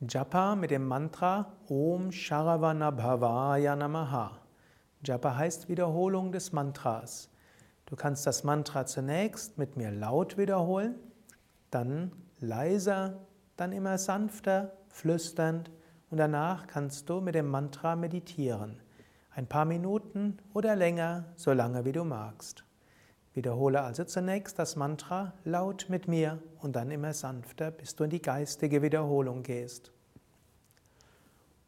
Japa mit dem Mantra Om Sharavanabhavaya Namaha. Japa heißt Wiederholung des Mantras. Du kannst das Mantra zunächst mit mir laut wiederholen, dann leiser, dann immer sanfter, flüsternd und danach kannst du mit dem Mantra meditieren. Ein paar Minuten oder länger, so lange wie du magst. Wiederhole also zunächst das Mantra laut mit mir und dann immer sanfter, bis du in die geistige Wiederholung gehst.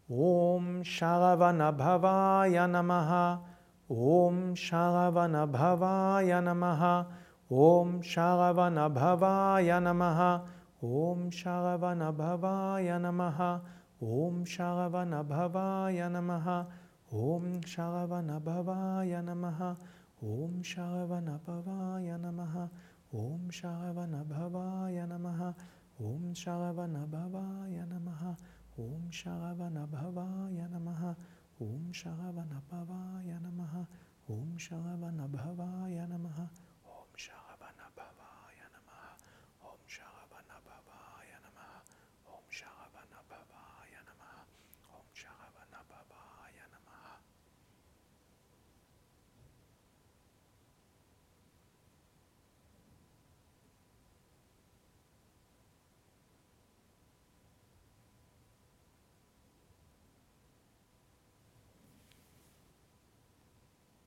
Om Sharavanabhavaya Namaha Om Sharavanabhavaya Namaha Om Sharavanabhavaya Namaha Om Sharavanabhavaya Namaha Om Sharavanabhavaya Namaha Om Sharavanabhavaya Namaha ॐ शाव नमः। ॐ श्रावणभवाय नमः। ॐ श्रावणभवाय नमः। ॐ श्रावणभवाय नमः। ॐ शाह नमः। ॐ श्रावणभवाय